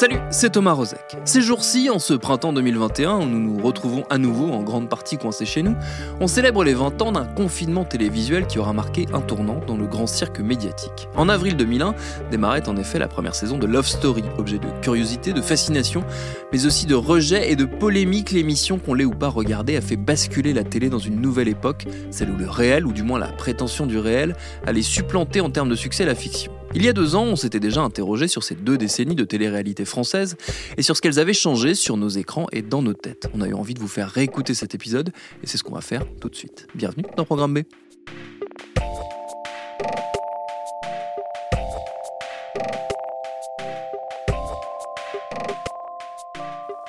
Salut, c'est Thomas Rozek. Ces jours-ci, en ce printemps 2021, où nous nous retrouvons à nouveau en grande partie coincés chez nous, on célèbre les 20 ans d'un confinement télévisuel qui aura marqué un tournant dans le grand cirque médiatique. En avril 2001, démarrait en effet la première saison de Love Story, objet de curiosité, de fascination, mais aussi de rejet et de polémique. L'émission, qu'on l'ait ou pas regardée, a fait basculer la télé dans une nouvelle époque, celle où le réel, ou du moins la prétention du réel, allait supplanter en termes de succès la fiction. Il y a deux ans, on s'était déjà interrogé sur ces deux décennies de télé-réalité française et sur ce qu'elles avaient changé sur nos écrans et dans nos têtes. On a eu envie de vous faire réécouter cet épisode et c'est ce qu'on va faire tout de suite. Bienvenue dans Programme B.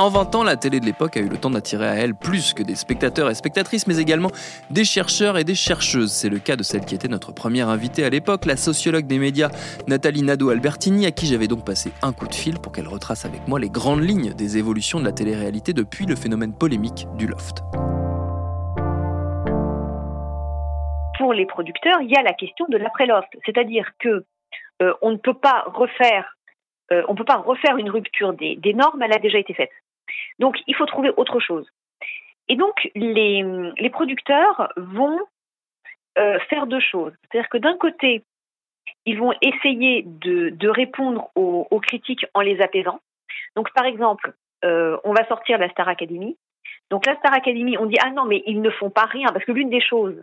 En 20 ans, la télé de l'époque a eu le temps d'attirer à elle plus que des spectateurs et spectatrices, mais également des chercheurs et des chercheuses. C'est le cas de celle qui était notre première invitée à l'époque, la sociologue des médias Nathalie Nadeau-Albertini, à qui j'avais donc passé un coup de fil pour qu'elle retrace avec moi les grandes lignes des évolutions de la télé-réalité depuis le phénomène polémique du loft. Pour les producteurs, il y a la question de l'après-loft, c'est-à-dire que euh, on ne peut pas refaire, euh, une rupture des normes, elle a déjà été faite. Donc, il faut trouver autre chose. Et donc, les, les producteurs vont euh, faire deux choses. C'est-à-dire que d'un côté, ils vont essayer de, de répondre aux, aux, critiques en les apaisant. Donc, par exemple, euh, on va sortir la Star Academy. Donc, la Star Academy, on dit ah non, mais ils ne font pas rien parce que l'une des choses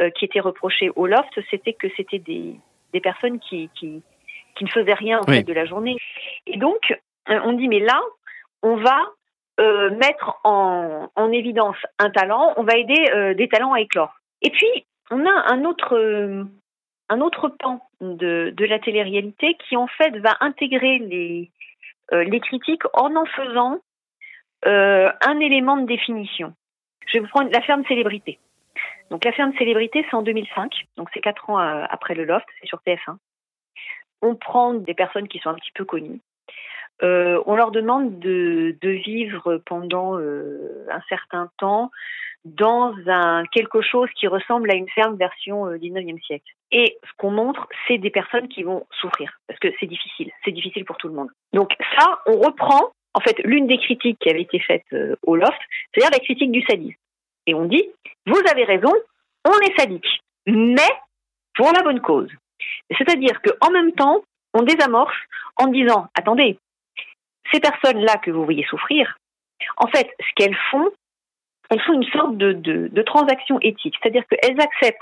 euh, qui était reprochée au loft, c'était que c'était des, des personnes qui, qui, qui ne faisaient rien en oui. fait de la journée. Et donc, on dit mais là, on va euh, mettre en, en, évidence un talent, on va aider euh, des talents à éclore. Et puis, on a un autre, euh, un autre pan de, de la télé-réalité qui, en fait, va intégrer les, les critiques en en faisant un élément de définition. Je vais vous prendre la ferme célébrité. Donc, la ferme célébrité, c'est en 2005, donc c'est quatre ans après le Loft, c'est sur TF1. On prend des personnes qui sont un petit peu connues, euh, on leur demande de, vivre pendant euh, un certain temps dans un quelque chose qui ressemble à une ferme version euh, 19e siècle. Et ce qu'on montre, c'est des personnes qui vont souffrir parce que c'est difficile, c'est difficile pour tout le monde. Donc ça, on reprend en fait l'une des critiques qui avait été faite euh, au loft, c'est-à-dire la critique du sadisme. Et on dit, vous avez raison, on est sadique, mais pour la bonne cause. C'est-à-dire qu'en même temps, on désamorce en disant, attendez, ces personnes-là que vous voyez souffrir, en fait, ce qu'elles font, elles font une sorte de, de, transaction éthique, c'est-à-dire qu'elles acceptent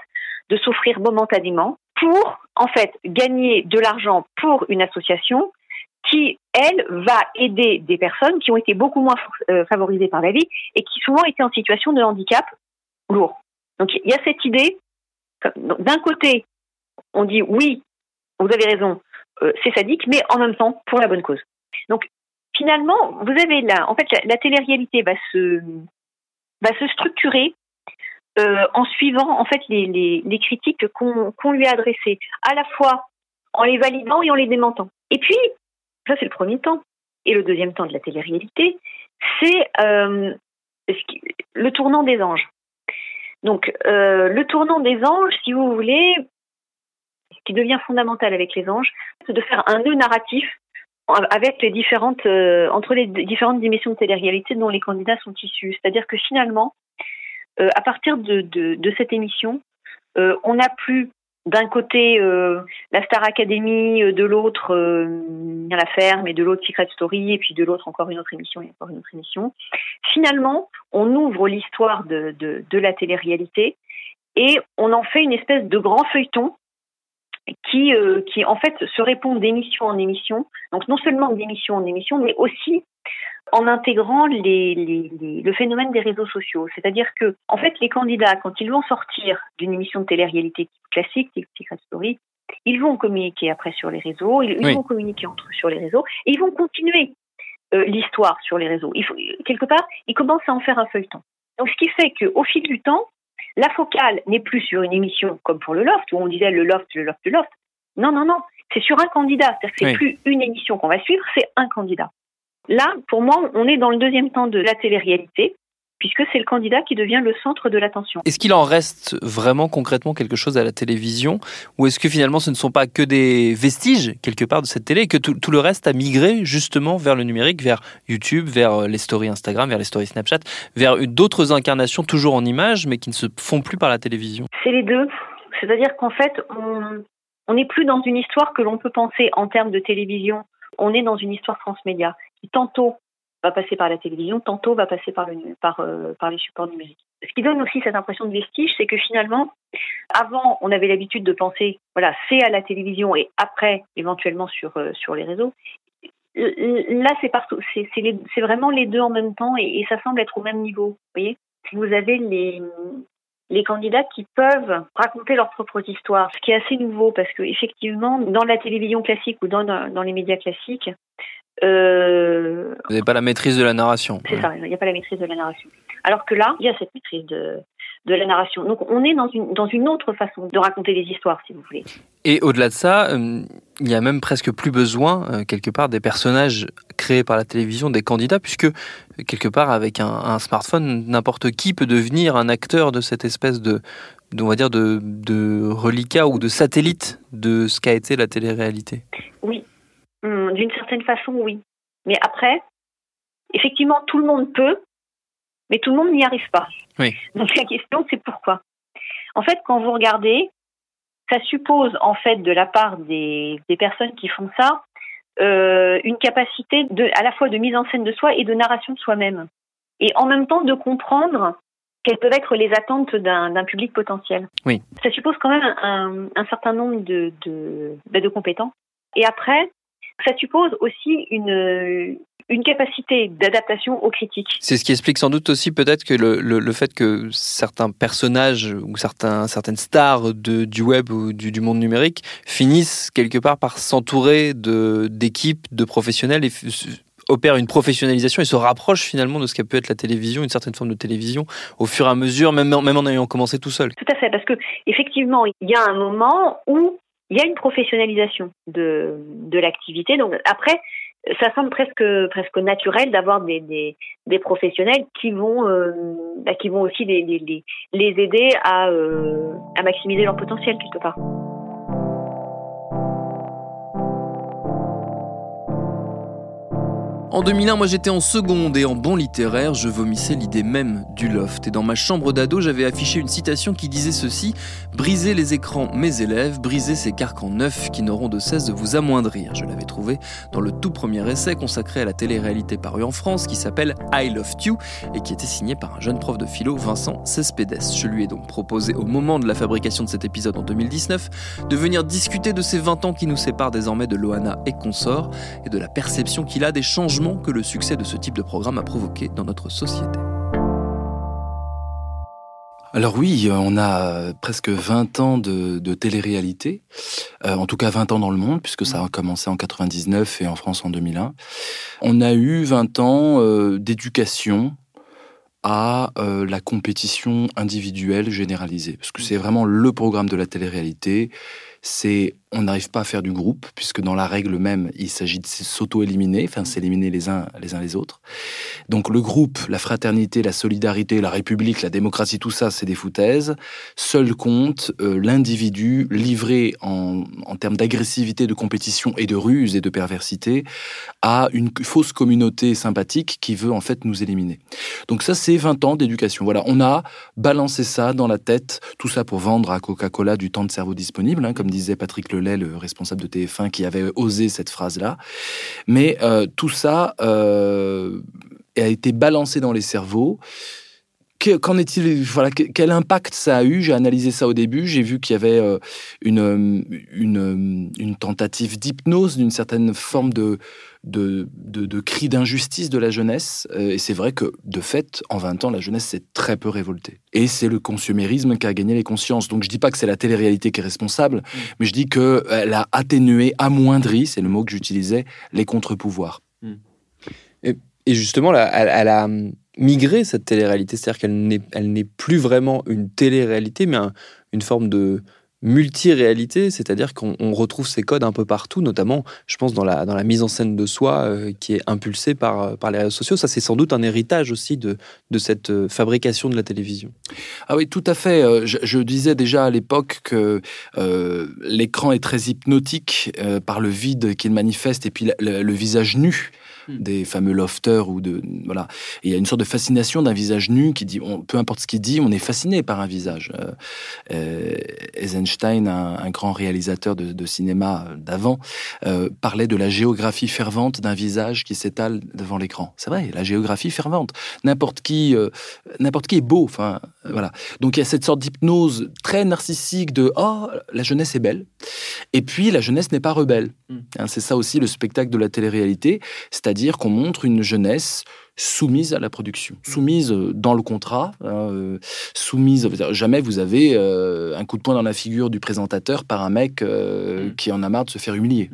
de souffrir momentanément pour, en fait, gagner de l'argent pour une association qui, elle, va aider des personnes qui ont été beaucoup moins euh, favorisées par la vie et qui souvent étaient en situation de handicap lourd. Donc il y a cette idée, d'un côté, on dit oui, vous avez raison, euh, c'est sadique, mais en même temps pour la bonne cause. Donc finalement, vous avez là, en fait, la, la télé-réalité va se, va se structurer euh, en suivant en fait les, les, critiques qu'on qu lui a adressées, à la fois en les validant et en les démentant. Et puis, ça c'est le premier temps. Et le deuxième temps de la télé-réalité, c'est le tournant des anges. Donc, le tournant des anges, si vous voulez, ce qui devient fondamental avec les anges, c'est de faire un nœud narratif avec les différentes entre les différentes dimensions de télé-réalité dont les candidats sont issus. C'est-à-dire que finalement, à partir de, de cette émission, on n'a plus d'un côté euh, la Star Academy, euh, de l'autre euh, la ferme et de l'autre Secret Story et puis de l'autre encore une autre émission et encore une autre émission. Finalement, on ouvre l'histoire de, de, de, la télé-réalité et on en fait une espèce de grand feuilleton qui, euh, qui en fait se répond d'émission en émission. Donc non seulement d'émission en émission, mais aussi en intégrant les, les, le phénomène des réseaux sociaux. C'est-à-dire que, en fait, les candidats, quand ils vont sortir d'une émission de télé-réalité classique, Secret Story, ils vont communiquer après sur les réseaux, ils, vont communiquer entre eux sur les réseaux, et ils vont continuer euh, l'histoire sur les réseaux. Il faut, quelque part, ils commencent à en faire un feuilleton. Donc, ce qui fait qu'au fil du temps, la focale n'est plus sur une émission comme pour le Loft, où on disait le Loft, le Loft, le Loft. Non, non, non. C'est sur un candidat. C'est-à-dire que c'est plus une émission qu'on va suivre, c'est un candidat. Là, pour moi, on est dans le deuxième temps de la télé-réalité, puisque c'est le candidat qui devient le centre de l'attention. Est-ce qu'il en reste vraiment concrètement quelque chose à la télévision Ou est-ce que finalement ce ne sont pas que des vestiges quelque part de cette télé et que tout, le reste a migré justement vers le numérique, vers YouTube, vers euh, les stories Instagram, vers les stories Snapchat, vers d'autres incarnations toujours en images mais qui ne se font plus par la télévision? C'est les deux. C'est-à-dire qu'en fait, on n'est plus dans une histoire que l'on peut penser en termes de télévision. On est dans une histoire transmédia qui tantôt va passer par la télévision, tantôt va passer par, le, par, euh, par les supports numériques. Ce qui donne aussi cette impression de vestige, c'est que finalement, avant, on avait l'habitude de penser, voilà, c'est à la télévision et après, éventuellement sur, euh, sur les réseaux. Là, c'est partout, c'est vraiment les deux en même temps et, et, ça semble être au même niveau. Vous voyez, vous avez les, les candidats qui peuvent raconter leurs propres histoires, ce qui est assez nouveau parce que effectivement, dans la télévision classique ou dans, dans les médias classiques, euh, Vous n'avez pas la maîtrise de la narration. C'est ça, il n'y a pas la maîtrise de la narration. Alors que là, il y a cette maîtrise de, de la narration. Donc on est dans une, dans une autre façon de raconter les histoires, si vous voulez. Et au-delà de ça, euh, il n'y a même presque plus besoin, euh, quelque part, des personnages créés par la télévision, des candidats, puisque, quelque part, avec un, un smartphone, n'importe qui peut devenir un acteur de cette espèce de, on va dire, de, de reliquat ou de satellite de ce qu'a été la télé-réalité. Oui, Hum, d'une certaine façon, oui. Mais après, effectivement, tout le monde peut, mais tout le monde n'y arrive pas. Oui. Donc la question, c'est pourquoi? En fait, quand vous regardez, ça suppose en fait de la part des, des personnes qui font ça euh, une capacité de, à la fois de mise en scène de soi et de narration de soi-même, et en même temps de comprendre quelles peuvent être les attentes d'un public potentiel. Oui. Ça suppose quand même un, un certain nombre de, de, bah, de compétences. Et après, ça suppose aussi une, une capacité d'adaptation aux critiques. C'est ce qui explique sans doute aussi peut-être que le, le, fait que certains personnages ou certains, certaines stars de, du web ou du, du monde numérique finissent quelque part par s'entourer d'équipes, de, professionnels et opèrent une professionnalisation et se rapprochent finalement de ce qu'a pu être la télévision, une certaine forme de télévision, au fur et à mesure, même, même en ayant commencé tout seul. Tout à fait, parce que effectivement, il y a un moment où il y a une professionnalisation de, de l'activité. Donc après, ça semble presque presque naturel d'avoir des, des, professionnels qui vont euh, bah, qui vont aussi les, les, les aider à, euh, à maximiser leur potentiel quelque part. En 2001, moi j'étais en seconde et en bon littéraire, je vomissais l'idée même du loft. Et dans ma chambre d'ado, j'avais affiché une citation qui disait ceci Brisez les écrans, mes élèves, brisez ces carcans neufs qui n'auront de cesse de vous amoindrir. Je l'avais trouvé dans le tout premier essai consacré à la télé-réalité paru en France qui s'appelle I Love You et qui était signé par un jeune prof de philo, Vincent Cespedes. Je lui ai donc proposé au moment de la fabrication de cet épisode en 2019 de venir discuter de ces 20 ans qui nous séparent désormais de Loana et consorts et de la perception qu'il a des changements que le succès de ce type de programme a provoqué dans notre société. Alors oui, on a presque 20 ans de, de télé-réalité, euh, en tout cas 20 ans dans le monde, puisque ça a commencé en 99 et en France en 2001. On a eu 20 ans euh, d'éducation à euh, la compétition individuelle généralisée, parce que c'est vraiment le programme de la télé-réalité, c'est on n'arrive pas à faire du groupe, puisque dans la règle même, il s'agit de s'auto-éliminer, enfin s'éliminer les uns les uns les autres. Donc le groupe, la fraternité, la solidarité, la république, la démocratie, tout ça, c'est des foutaises. Seul compte euh, l'individu livré en, en termes d'agressivité, de compétition et de ruse et de perversité à une fausse communauté sympathique qui veut en fait nous éliminer. Donc ça, c'est 20 ans d'éducation. Voilà, on a balancé ça dans la tête, tout ça pour vendre à Coca-Cola du temps de cerveau disponible, hein, comme disait Patrick Le responsable de TF1, qui avait osé cette phrase-là. Mais euh, tout ça euh, a été balancé dans les cerveaux. Qu'en est-il Voilà, quel impact ça a eu? J'ai analysé ça au début. J'ai vu qu'il y avait euh, une tentative d'hypnose, d'une certaine forme de, de, de, de cri d'injustice de la jeunesse. Euh, et c'est vrai que, de fait, en 20 ans, la jeunesse s'est très peu révoltée. Et c'est le consumérisme qui a gagné les consciences. Donc je dis pas que c'est la télé-réalité qui est responsable, mmh. mais je dis qu'elle a atténué, amoindri, c'est le mot que j'utilisais, les contre-pouvoirs. Mmh. Et, et, justement, là, elle, elle a migrer cette télé-réalité, c'est-à-dire qu'elle n'est, elle n'est plus vraiment une télé-réalité, mais une forme de multi-réalité, c'est-à-dire qu'on retrouve ces codes un peu partout, notamment, je pense, dans la, mise en scène de soi euh, qui est impulsée par, euh, par les réseaux sociaux. Ça, c'est sans doute un héritage aussi de, cette euh, fabrication de la télévision. Ah oui, tout à fait. Je, disais déjà à l'époque que l'écran est très hypnotique par le vide qu'il manifeste et puis le visage nu Hmm. des fameux lofters ou de voilà. il y a une sorte de fascination d'un visage nu qui dit, on, peu importe ce qu'il dit, on est fasciné par un visage. Euh, euh, Eisenstein, un, un, grand réalisateur de, de cinéma d'avant, euh, parlait de la géographie fervente d'un visage qui s'étale devant l'écran. C'est vrai, la géographie fervente. N'importe qui, euh, n'importe qui est beau. Enfin, voilà. Donc il y a cette sorte d'hypnose très narcissique de oh la jeunesse est belle, et puis la jeunesse n'est pas rebelle. Mm. Hein, c'est ça aussi le spectacle de la télé-réalité, c'est-à-dire c'est-à-dire qu'on montre une jeunesse soumise à la production, soumise euh, dans le contrat, hein, euh, soumise. Jamais vous avez euh, un coup de poing dans la figure du présentateur par un mec euh, mm. qui en a marre de se faire humilier.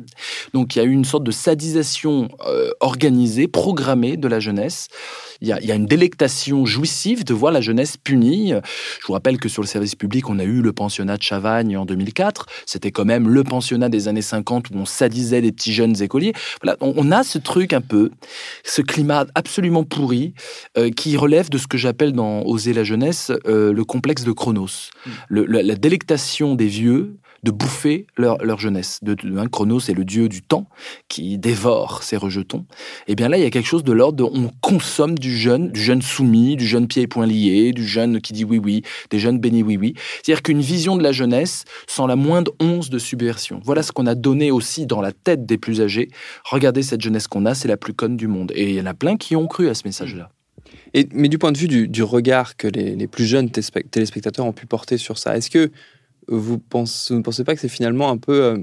Donc il y a eu une sorte de sadisation euh, organisée, programmée de la jeunesse. Il y, a, il y, a, une délectation jouissive de voir la jeunesse punie. Je vous rappelle que sur le service public, on a eu le pensionnat de Chavagne en 2004. C'était quand même le pensionnat des années 50 où on sadisait les petits jeunes écoliers. Voilà, on, on a ce truc un peu, ce climat absolument pourri euh, qui relève de ce que j'appelle dans Oser la jeunesse euh, le complexe de Chronos. Mmh. Le, la, la, délectation des vieux de bouffer leur, jeunesse. De, de, hein, Chronos est le dieu du temps qui dévore ses rejetons. Et bien là, il y a quelque chose de l'ordre de on consomme du jeune, du jeune soumis, du jeune pied et poings liés, du jeune qui dit oui oui, des jeunes bénis oui oui. C'est-à-dire qu'une vision de la jeunesse sans la moindre once de subversion. Voilà ce qu'on a donné aussi dans la tête des plus âgés. Regardez cette jeunesse qu'on a, c'est la plus conne du monde. Et il y en a plein qui ont cru à ce message-là. Et, mais du point de vue du, regard que les, plus jeunes téléspectateurs ont pu porter sur ça, est-ce que vous, pense, vous ne pensez pas que c'est finalement un peu... Euh,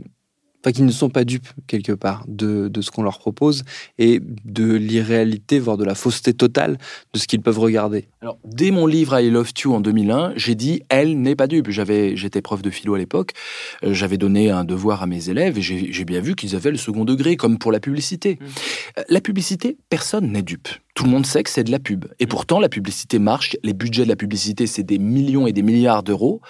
enfin, qu'ils ne sont pas dupes, quelque part, de, de ce qu'on leur propose et de l'irréalité, voire de la fausseté totale de ce qu'ils peuvent regarder? Alors, dès mon livre I Love You en 2001, j'ai dit « elle n'est pas dupe ». J'étais prof de philo à l'époque, euh, j'avais donné un devoir à mes élèves et j'ai bien vu qu'ils avaient le second degré, comme pour la publicité. Mmh. La publicité, personne n'est dupe tout le monde sait que c'est de la pub. Et pourtant, la publicité marche. Les budgets de la publicité, c'est des millions et des milliards d'euros.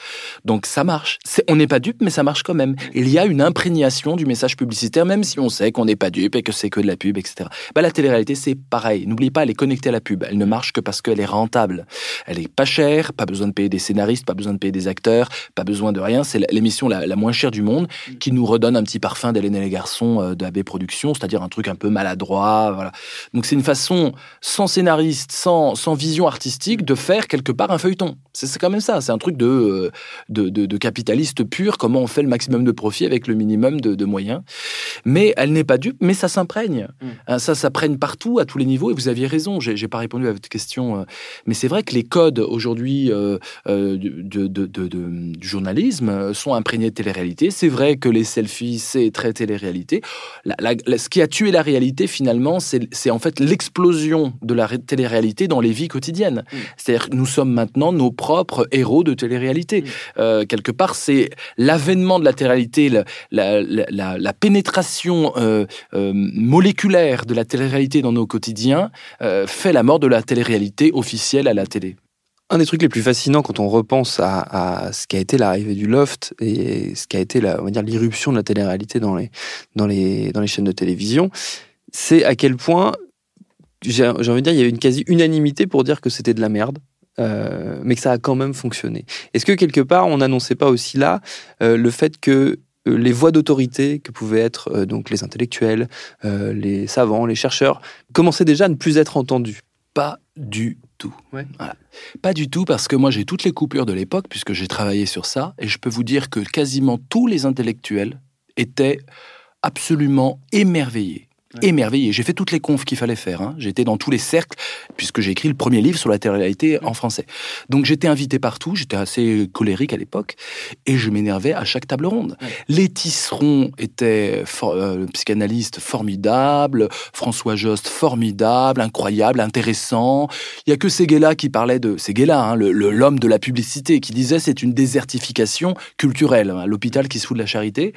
Donc ça marche. on n'est pas dupe, mais ça marche quand même. Il y a une imprégnation du message publicitaire, même si on sait qu'on n'est pas dupe et que c'est que de la pub, etc. Bah, la télé-réalité, c'est pareil. N'oubliez pas, elle est connectée à la pub. Elle ne marche que parce qu'elle est rentable. Elle est pas chère, pas besoin de payer des scénaristes, pas besoin de payer des acteurs, pas besoin de rien. C'est l'émission la, la, moins chère du monde qui nous redonne un petit parfum d'Hélène et les garçons euh, de AB Productions, c'est-à-dire un truc un peu maladroit. Voilà. Donc c'est une façon sans scénariste, sans, sans vision artistique, de faire quelque part un feuilleton. C'est quand même ça. C'est un truc de, de, de, de, capitaliste pur. Comment on fait le maximum de profit avec le minimum de, de moyens. Mais elle n'est pas dupe, mais ça s'imprègne. Mm. Ça s'imprègne partout, à tous les niveaux. Et vous aviez raison. J'ai pas répondu à votre question. Euh, mais c'est vrai que les codes aujourd'hui euh, euh, de, de, de, du journalisme sont imprégnés de télé-réalité. C'est vrai que les selfies, c'est très télé-réalité. La, la, la, ce qui a tué la réalité, finalement, c'est en fait l'explosion de la télé-réalité dans les vies quotidiennes. Mmh. C'est-à-dire que nous sommes maintenant nos propres héros de télé-réalité. Mmh. Euh, quelque part, c'est l'avènement de la télé-réalité, la, la, la, la, pénétration euh, euh, moléculaire de la télé-réalité dans nos quotidiens euh, fait la mort de la télé-réalité officielle à la télé Un des trucs les plus fascinants quand on repense à, ce qu'a été l'arrivée du loft et ce qu'a été la, on va dire l'irruption de la télé-réalité dans les, dans les, dans les chaînes de télévision, c'est à quel point, j'ai envie de dire, il y avait une quasi-unanimité pour dire que c'était de la merde. Euh, mais que ça a quand même fonctionné. Est-ce que quelque part, on n'annonçait pas aussi là euh, le fait que euh, les voix d'autorité que pouvaient être donc les intellectuels, les savants, les chercheurs, commençaient déjà à ne plus être entendus? Pas du tout. Pas du tout, parce que moi j'ai toutes les coupures de l'époque, puisque j'ai travaillé sur ça, et je peux vous dire que quasiment tous les intellectuels étaient absolument émerveillés émerveillé. J'ai fait toutes les confs qu'il fallait faire. Hein. J'étais dans tous les cercles, puisque j'ai écrit le premier livre sur la télé-réalité en français. Donc j'étais invité partout, j'étais assez colérique à l'époque, et je m'énervais à chaque table ronde. Les Tisseronds étaient euh, psychanalyste formidable, François Jost formidable, incroyable, intéressant. Il y a que Seguela qui parlait de Seguela, hein, l'homme de la publicité, qui disait c'est une désertification culturelle, hein, l'hôpital qui se fout de la charité.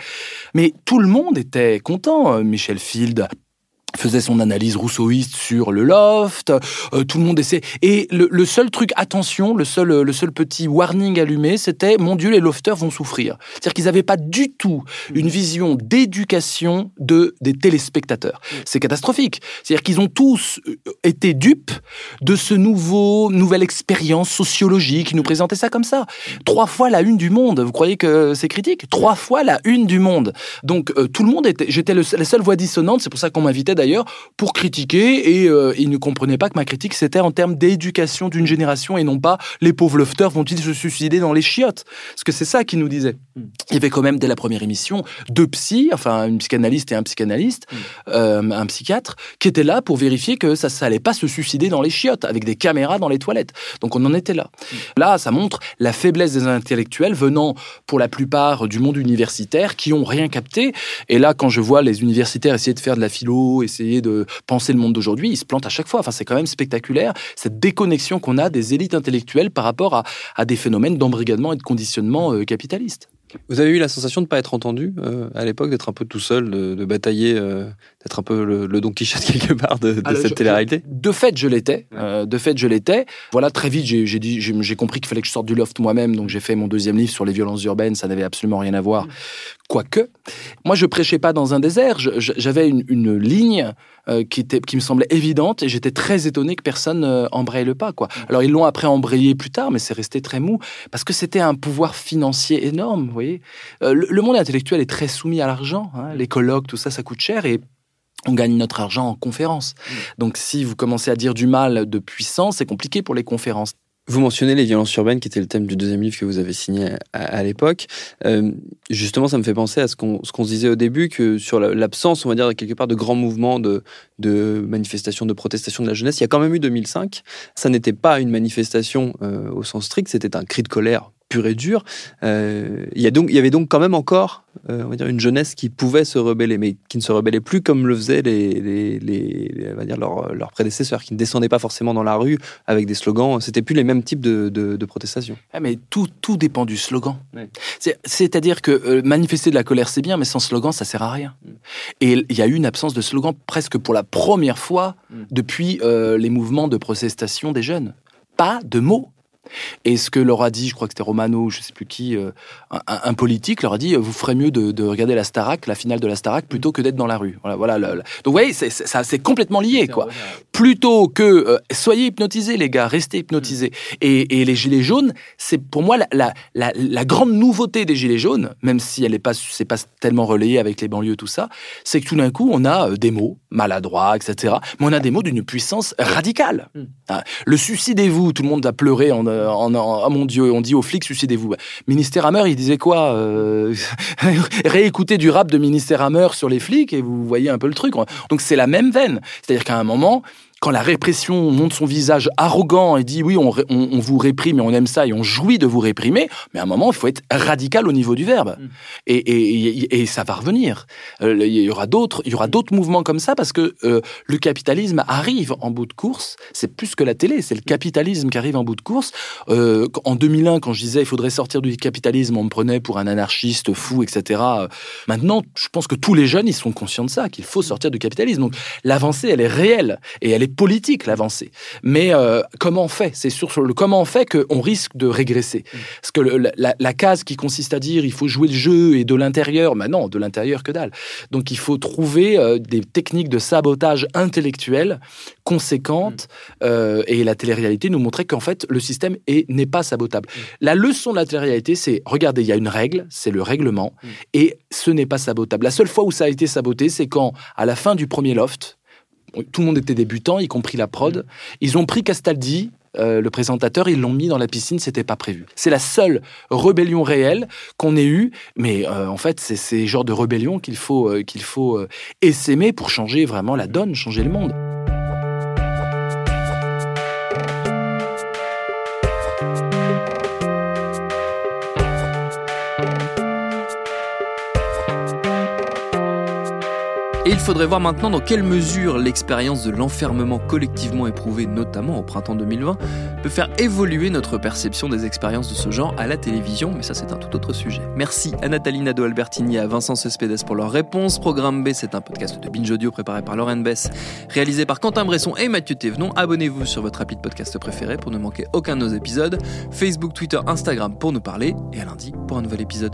Mais tout le monde était content. Euh, Michel Field, faisait son analyse rousseauiste sur le loft, euh, tout le monde essaie. Et le, seul truc, attention, le seul, le seul petit warning allumé, c'était mon Dieu, les lofters vont souffrir. C'est-à-dire qu'ils n'avaient pas du tout une vision d'éducation de des téléspectateurs. C'est catastrophique. C'est-à-dire qu'ils ont tous euh, été dupes de ce nouveau nouvelle expérience sociologique qui nous présentait ça comme ça. Trois fois la une du monde. Vous croyez que c'est critique? Trois fois la une du monde. Donc euh, tout le monde était. J'étais la seule voix dissonante. C'est pour ça qu'on m'invitait d'ailleurs, pour critiquer, et euh, ils ne comprenaient pas que ma critique, c'était en termes d'éducation d'une génération, et non pas les pauvres lofters vont-ils se suicider dans les chiottes? Parce que c'est ça qu'ils nous disaient. Hmm. Il y avait quand même, dès la première émission, deux psys, enfin une psychanalyste et un psychanalyste, hmm. euh, un psychiatre, qui étaient là pour vérifier que ça n'allait pas se suicider dans les chiottes, avec des caméras dans les toilettes. Donc on en était là. Hmm. Là, ça montre la faiblesse des intellectuels venant, pour la plupart, du monde universitaire, qui ont rien capté. Et là, quand je vois les universitaires essayer de faire de la philo, essayer de penser le monde d'aujourd'hui, ils se plantent à chaque fois. Enfin, c'est quand même spectaculaire, cette déconnexion qu'on a des élites intellectuelles par rapport à, des phénomènes d'embrigadement et de conditionnement euh, capitaliste. Vous avez eu la sensation de ne pas être entendu euh, à l'époque, d'être un peu tout seul, de, batailler, euh, d'être un peu le, Don Quichotte quelque part de, cette télé-réalité? De fait, je l'étais. de fait, je l'étais. Voilà, très vite, j'ai compris qu'il fallait que je sorte du loft moi-même, donc j'ai fait mon deuxième livre sur les violences urbaines. Ça n'avait absolument rien à voir. Mm. Quoique, moi, je prêchais pas dans un désert. J'avais une, une, ligne euh, qui, était, qui me semblait évidente et j'étais très étonné que personne euh, embraye le pas. Quoi. Mm. Alors ils l'ont après embrayé plus tard, mais c'est resté très mou parce que c'était un pouvoir financier énorme. Vous voyez, euh, le, monde intellectuel est très soumis à l'argent. Hein. Les colloques, tout ça, ça coûte cher et on gagne notre argent en conférences. Mm. Donc si vous commencez à dire du mal de puissance, c'est compliqué pour les conférences. Vous mentionnez les violences urbaines, qui était le thème du deuxième livre que vous avez signé à, l'époque. Euh, justement, ça me fait penser à ce qu'on se disait au début, que sur l'absence, on va dire, quelque part, de grands mouvements de, de manifestations, de protestations de la jeunesse, il y a quand même eu 2005. Ça n'était pas une manifestation euh, au sens strict, c'était un cri de colère pur et dur. Euh, il, y a donc, il y avait donc quand même encore euh, on va dire une jeunesse qui pouvait se rebeller, mais qui ne se rebellait plus comme le faisaient les, les, les, on va dire leurs, leurs, prédécesseurs, qui ne descendaient pas forcément dans la rue avec des slogans. C'était plus les mêmes types de, de, protestations. Ah, mais tout, tout dépend du slogan. C'est, à dire que euh, manifester de la colère, c'est bien, mais sans slogan, ça sert à rien. Mm. Et il y a eu une absence de slogan presque pour la première fois mm. depuis les mouvements de protestation des jeunes. Pas de mots. Et ce que leur a dit, je crois que c'était Romano, je sais plus qui, euh, un, politique leur a dit, vous ferez mieux de, regarder la Starac, la finale de la Starac, plutôt que d'être dans la rue. Voilà, voilà. Donc vous voyez, ça c'est complètement lié, quoi. Plutôt que euh, soyez hypnotisés, les gars, restez hypnotisés. Mm. Et, les gilets jaunes, c'est pour moi la, la, grande nouveauté des gilets jaunes, même si elle n'est pas, c'est pas tellement relayé avec les banlieues tout ça, c'est que tout d'un coup on a euh, des mots maladroits, etc. Mais on a des mots d'une puissance radicale. Mm. Hein. Le suicidez-vous, tout le monde a pleuré en oh mon Dieu, on dit aux flics suicidez-vous. Ministère Hammer, il disait quoi euh, Réécoutez du rap de Ministère Hammer sur les flics et vous voyez un peu le truc. Donc c'est la même veine. C'est-à-dire qu'à un moment, quand la répression montre son visage arrogant et dit oui, on, vous réprime et on aime ça et on jouit de vous réprimer, mais à un moment, il faut être radical au niveau du verbe. Mm. Et, ça va revenir. Euh, il y aura d'autres, il y aura d'autres mouvements comme ça parce que euh, le capitalisme arrive en bout de course. C'est plus que la télé, c'est le capitalisme qui arrive en bout de course. Euh, en 2001, quand je disais il faudrait sortir du capitalisme, on me prenait pour un anarchiste fou, etc. Maintenant, je pense que tous les jeunes, ils sont conscients de ça, qu'il faut sortir du capitalisme. Donc l'avancée, elle est réelle et elle est politique l'avancée. Mais euh, comment on fait? C'est sur, le comment on fait qu'on risque de régresser. Parce que la, case qui consiste à dire il faut jouer le jeu et de l'intérieur, mais non, de l'intérieur que dalle. Donc il faut trouver euh, des techniques de sabotage intellectuel conséquentes. Mm. Euh, et la télé-réalité nous montrait qu'en fait le système n'est pas sabotable. Mm. La leçon de la télé-réalité, c'est regardez, il y a une règle, c'est le règlement, mm. et ce n'est pas sabotable. La seule fois où ça a été saboté, c'est quand à la fin du premier loft, tout le monde était débutant, y compris la prod. Ils ont pris Castaldi, euh, le présentateur, ils l'ont mis dans la piscine, c'était pas prévu. C'est la seule rébellion réelle qu'on ait eue, mais euh, en fait, c'est ces genres de rébellion qu'il faut, euh, qu'il faut essaimer pour changer vraiment la donne, changer le monde. Et il faudrait voir maintenant dans quelle mesure l'expérience de l'enfermement collectivement éprouvé, notamment au printemps 2020, peut faire évoluer notre perception des expériences de ce genre à la télévision, mais ça c'est un tout autre sujet. Merci à Nathalie Nadeau-Albertini et à Vincent Cespedes pour leurs réponses. Programme B, c'est un podcast de Binge Audio préparé par Lauren Bess, réalisé par Quentin Bresson et Mathieu Thévenon. Abonnez-vous sur votre appli de podcast préféré pour ne manquer aucun de nos épisodes. Facebook, Twitter, Instagram pour nous parler et à lundi pour un nouvel épisode.